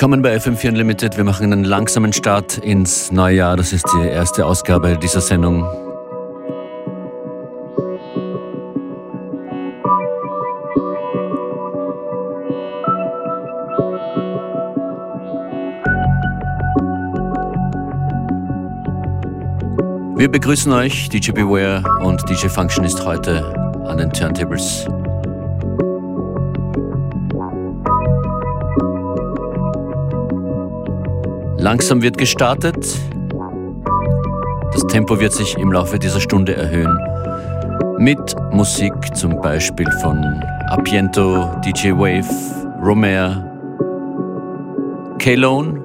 Willkommen bei FM4 Unlimited. Wir machen einen langsamen Start ins neue Jahr. Das ist die erste Ausgabe dieser Sendung. Wir begrüßen euch, DJ Beware und DJ Function ist heute an den Turntables. Langsam wird gestartet. Das Tempo wird sich im Laufe dieser Stunde erhöhen. Mit Musik zum Beispiel von Apiento, DJ Wave, Romer, K-Lone.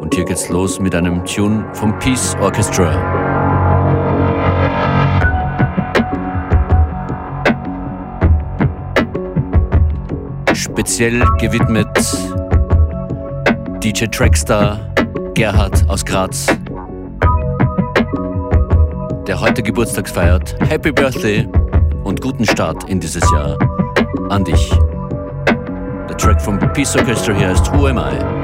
Und hier geht's los mit einem Tune vom Peace Orchestra. Speziell gewidmet DJ Trackstar Gerhard aus Graz, der heute Geburtstag feiert. Happy Birthday und guten Start in dieses Jahr an dich. Der Track vom Peace Orchestra hier heißt Who Am I?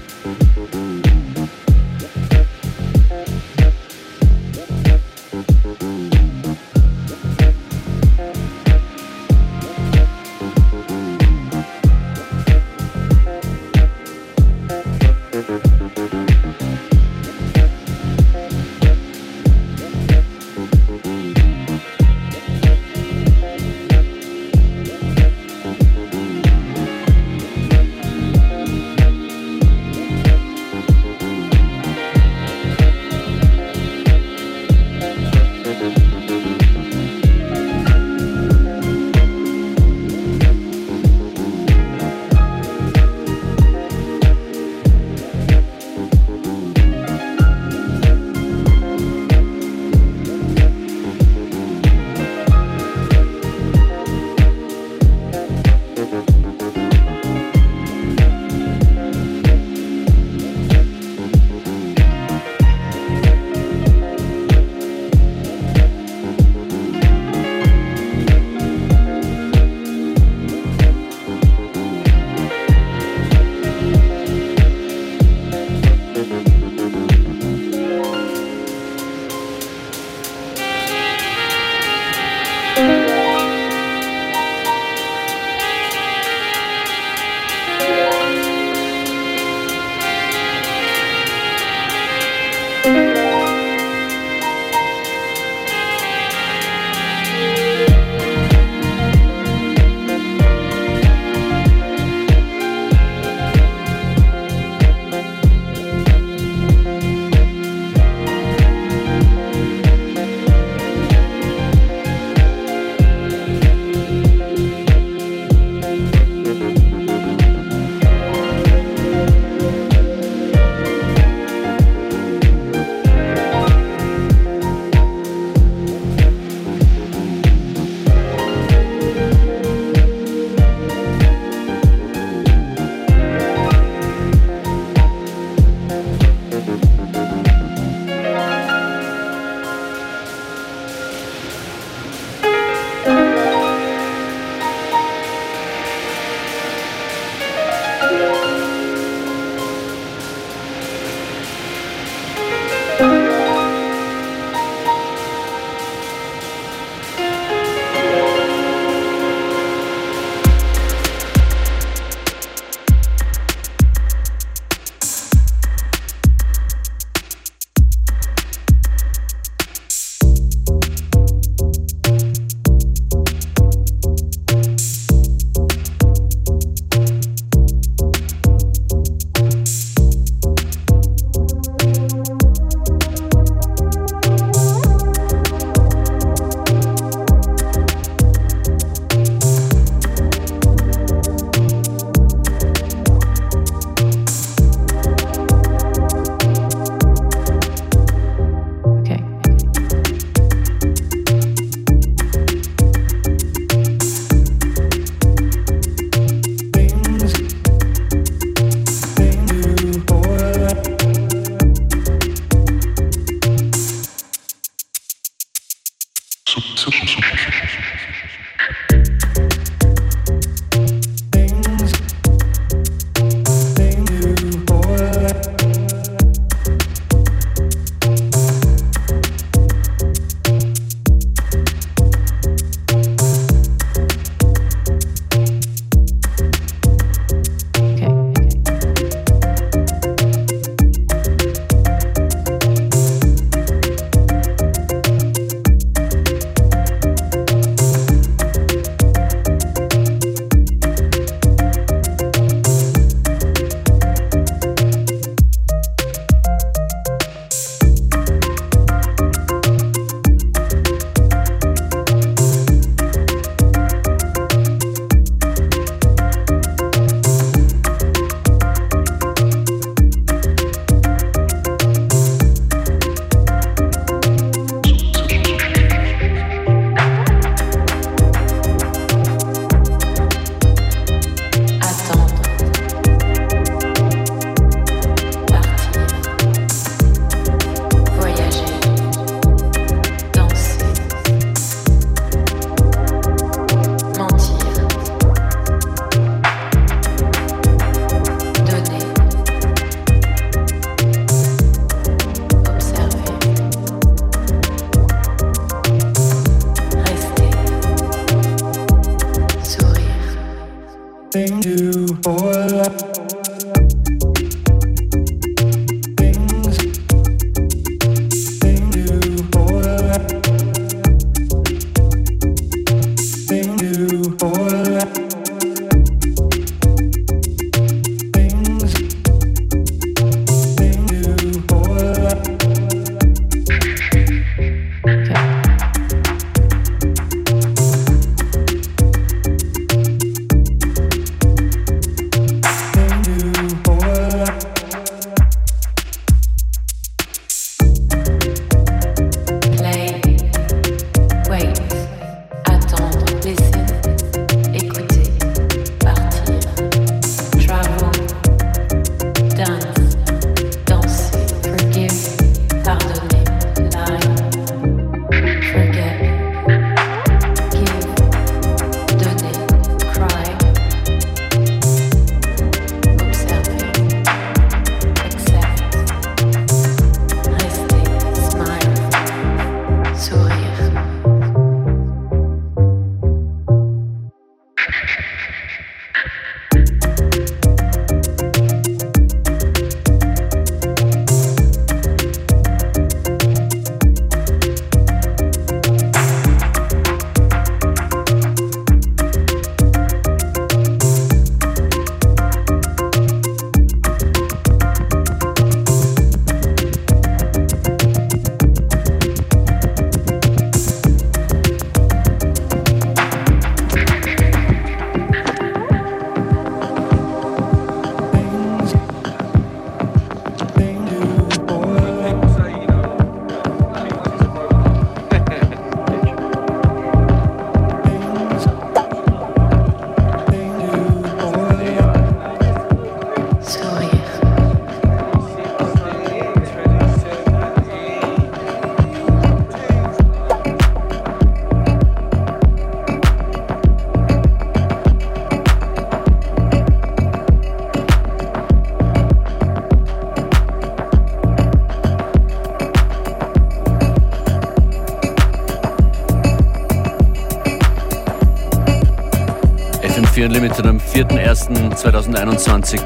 FM4 Unlimited am 4.1.2021.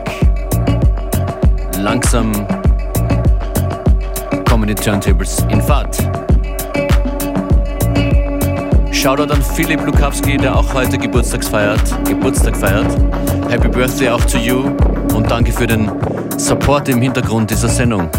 Langsam kommen die Turntables in Fahrt. Shoutout an Philipp Lukowski, der auch heute Geburtstags feiert, Geburtstag feiert. Happy Birthday auch to you und danke für den Support im Hintergrund dieser Sendung.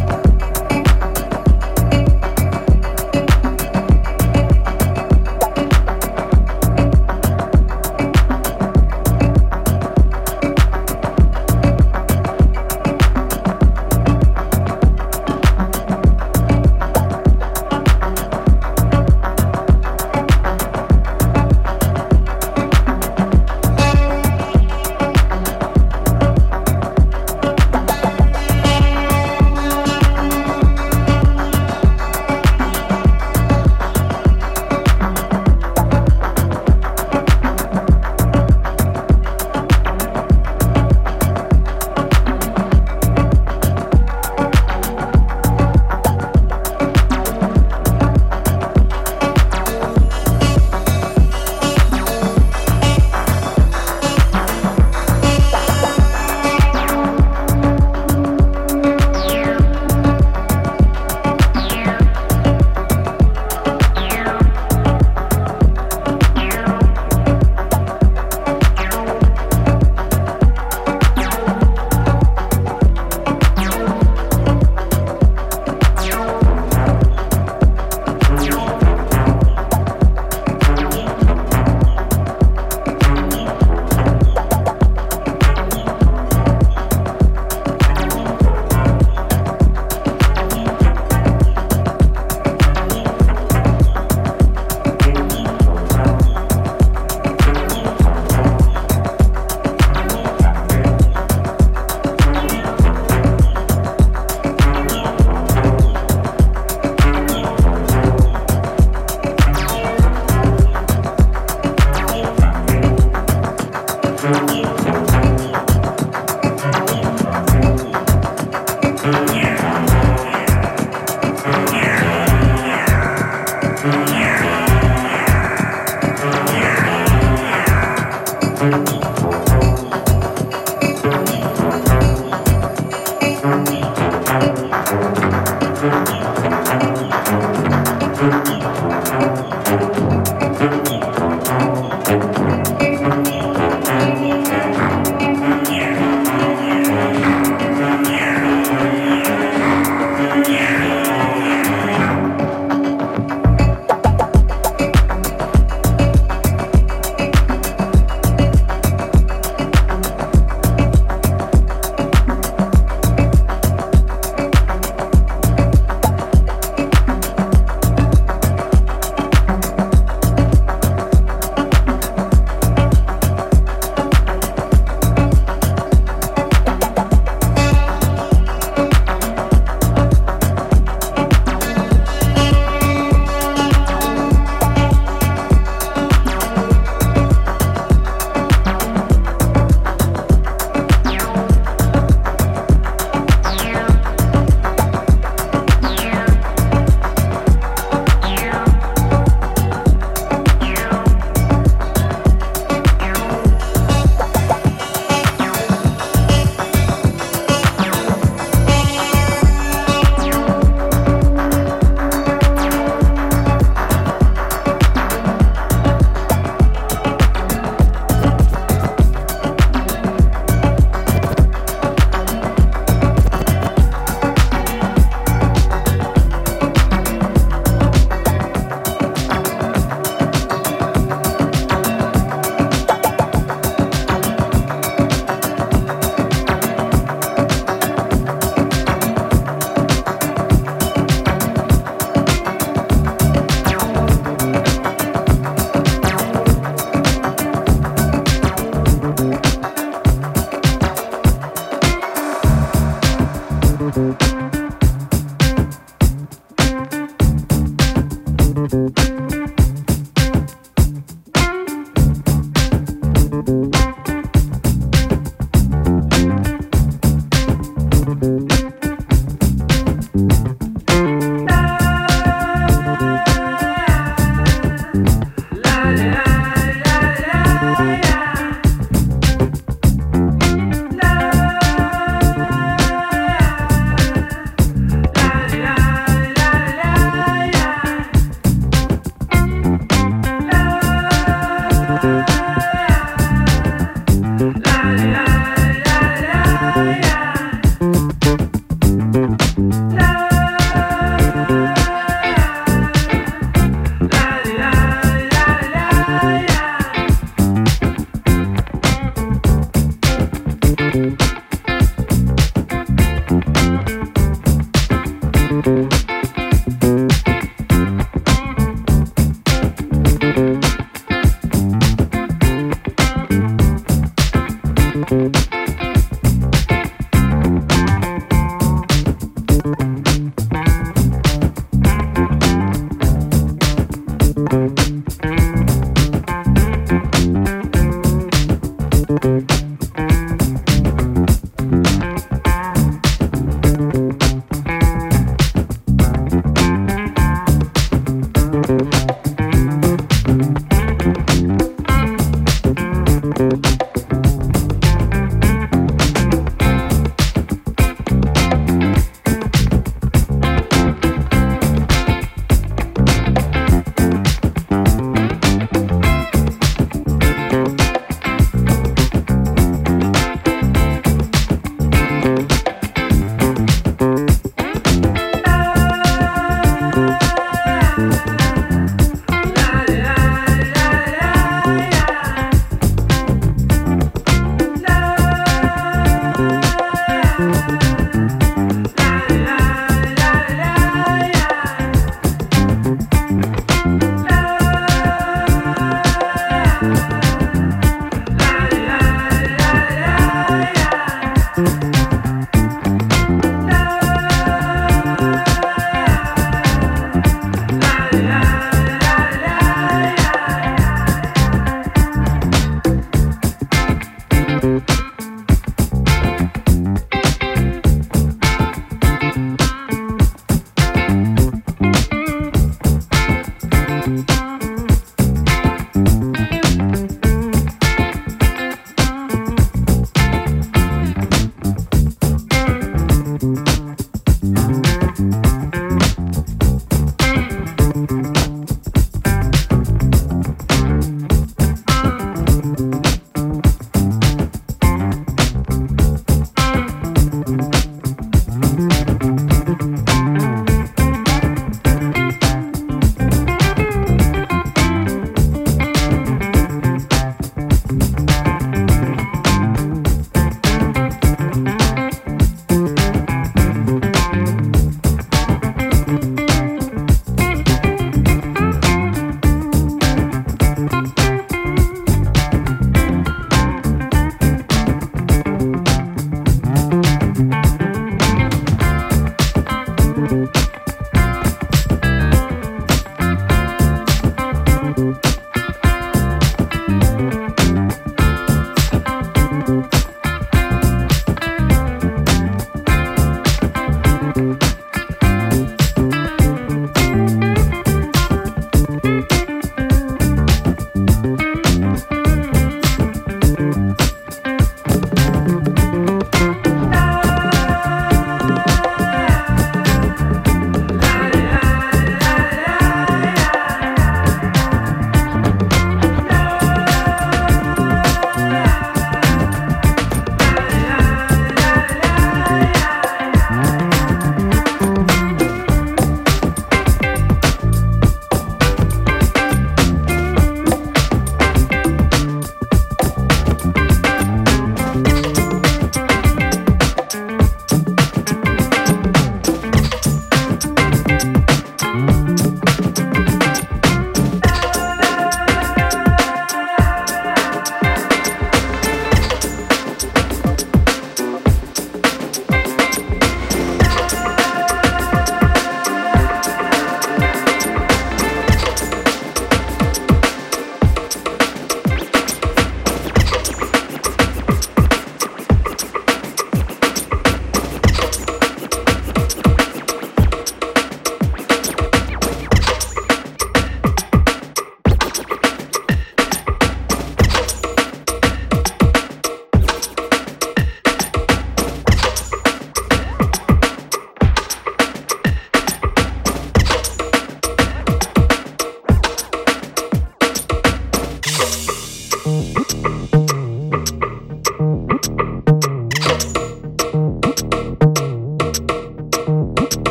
Mm-hmm.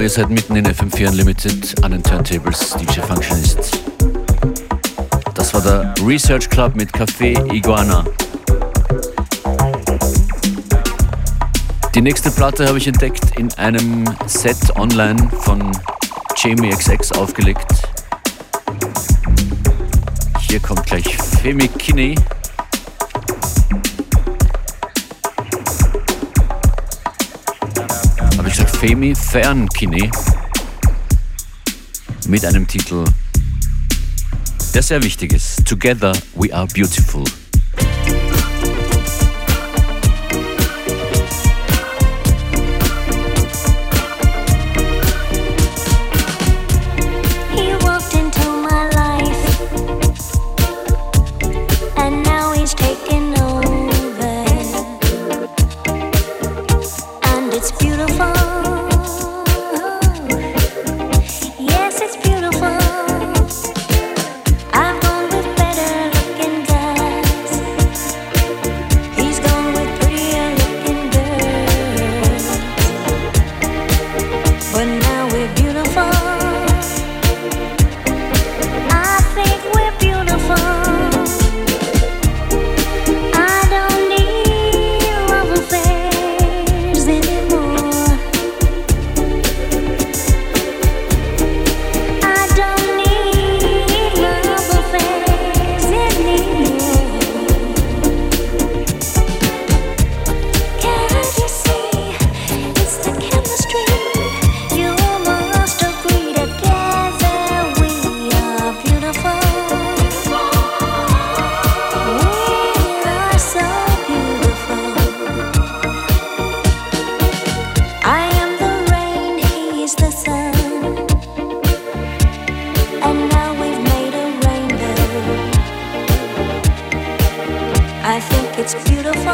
Ihr seid mitten in FM4 Unlimited an den Turntables, DJ Functionist. Das war der Research Club mit Café Iguana. Die nächste Platte habe ich entdeckt in einem Set online von Jamie XX aufgelegt. Hier kommt gleich Femi Kinney. Gesagt Femi Fern Kinney mit einem Titel, der sehr wichtig ist. Together we are beautiful.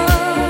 Oh.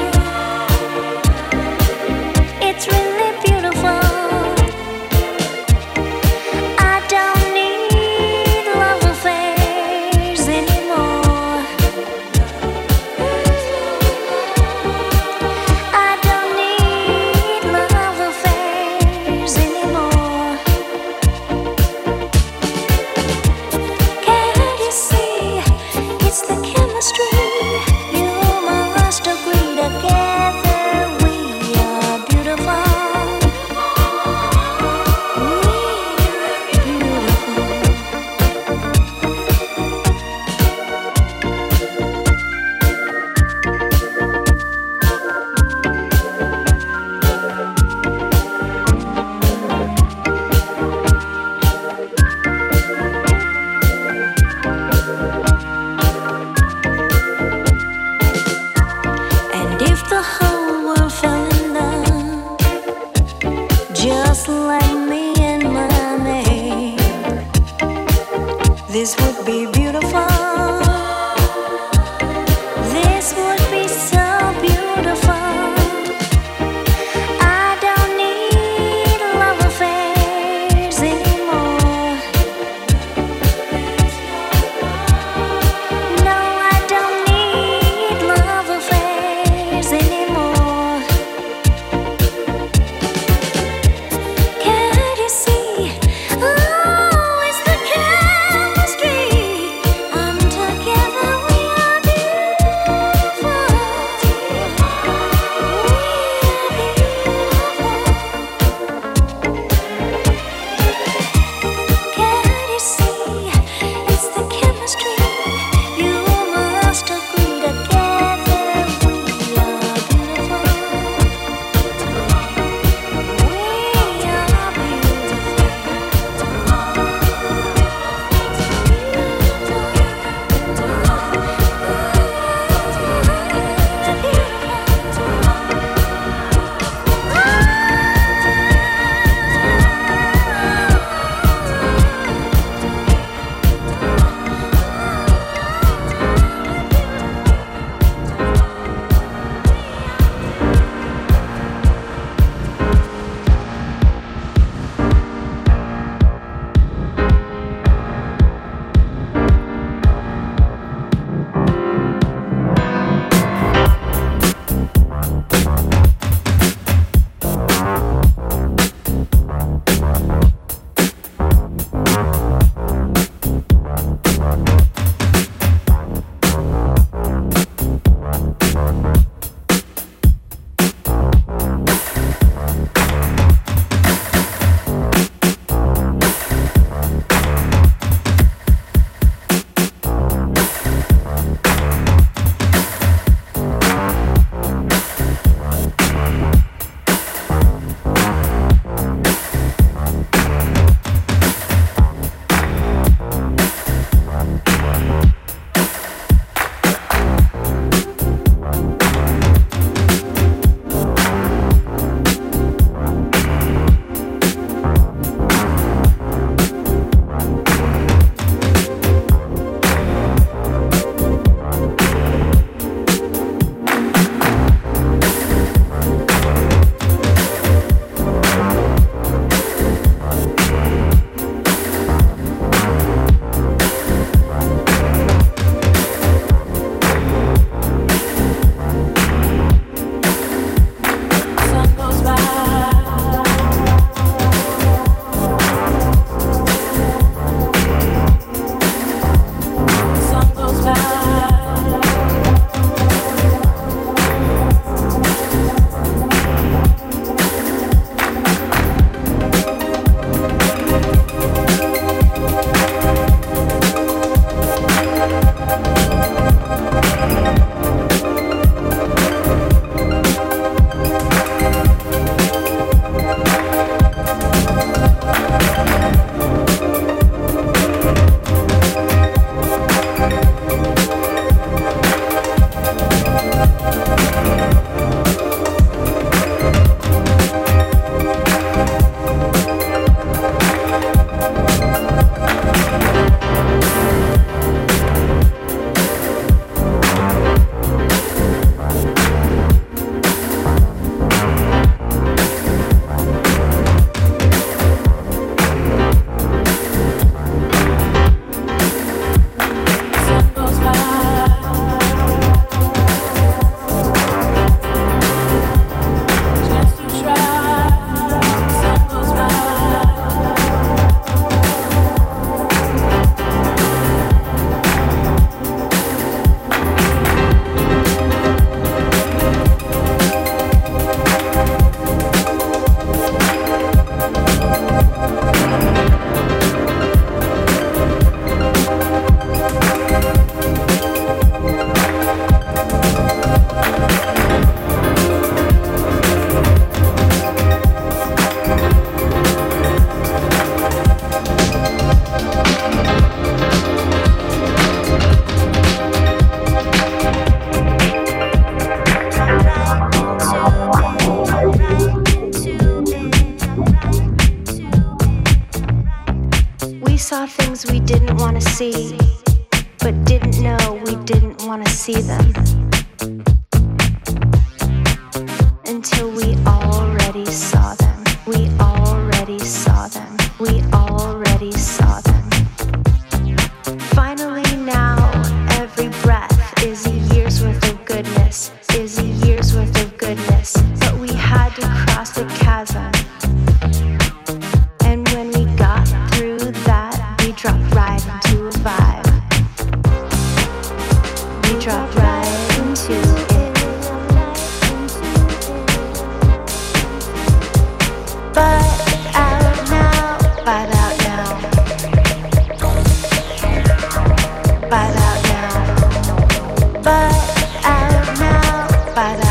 But out now, but out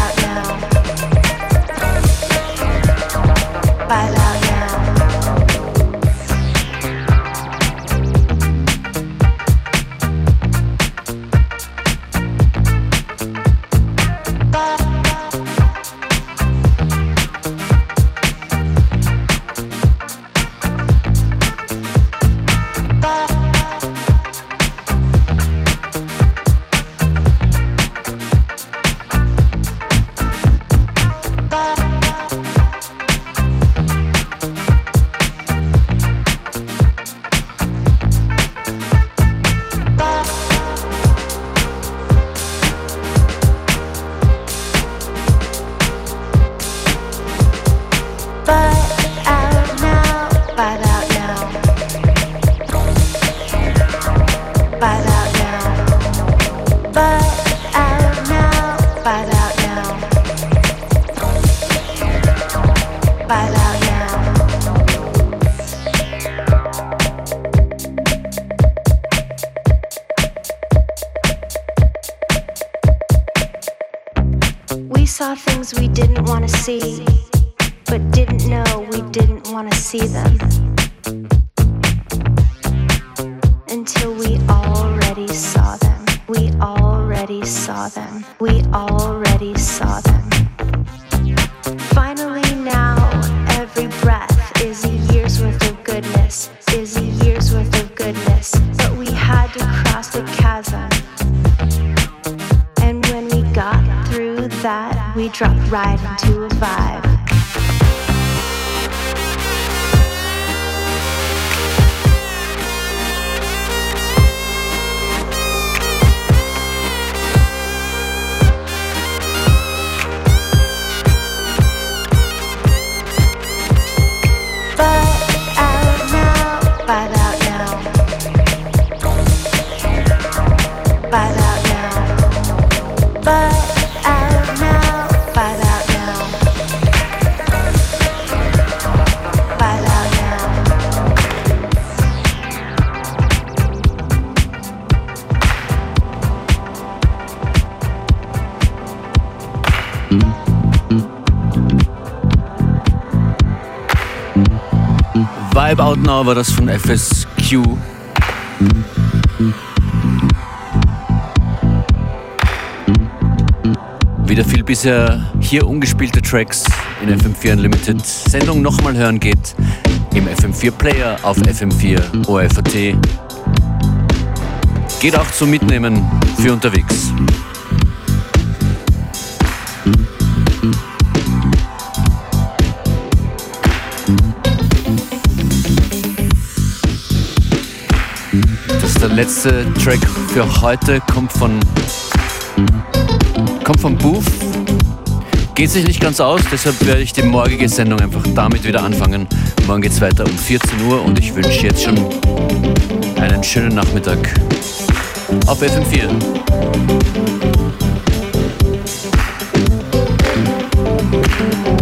to cross the chasm. And when we got through that, we dropped right into a vibe. Vibe Out Now war das von FSQ. Wieder viel bisher hier ungespielte Tracks in FM4 Unlimited. Sendung nochmal hören geht im FM4 Player auf FM4 ORFAT. Geht auch zum Mitnehmen für unterwegs. letzte Track für heute kommt von kommt von Booth. Geht sich nicht ganz aus, deshalb werde ich die morgige Sendung einfach damit wieder anfangen. Morgen geht es weiter um 14 Uhr und ich wünsche jetzt schon einen schönen Nachmittag auf FM4. thank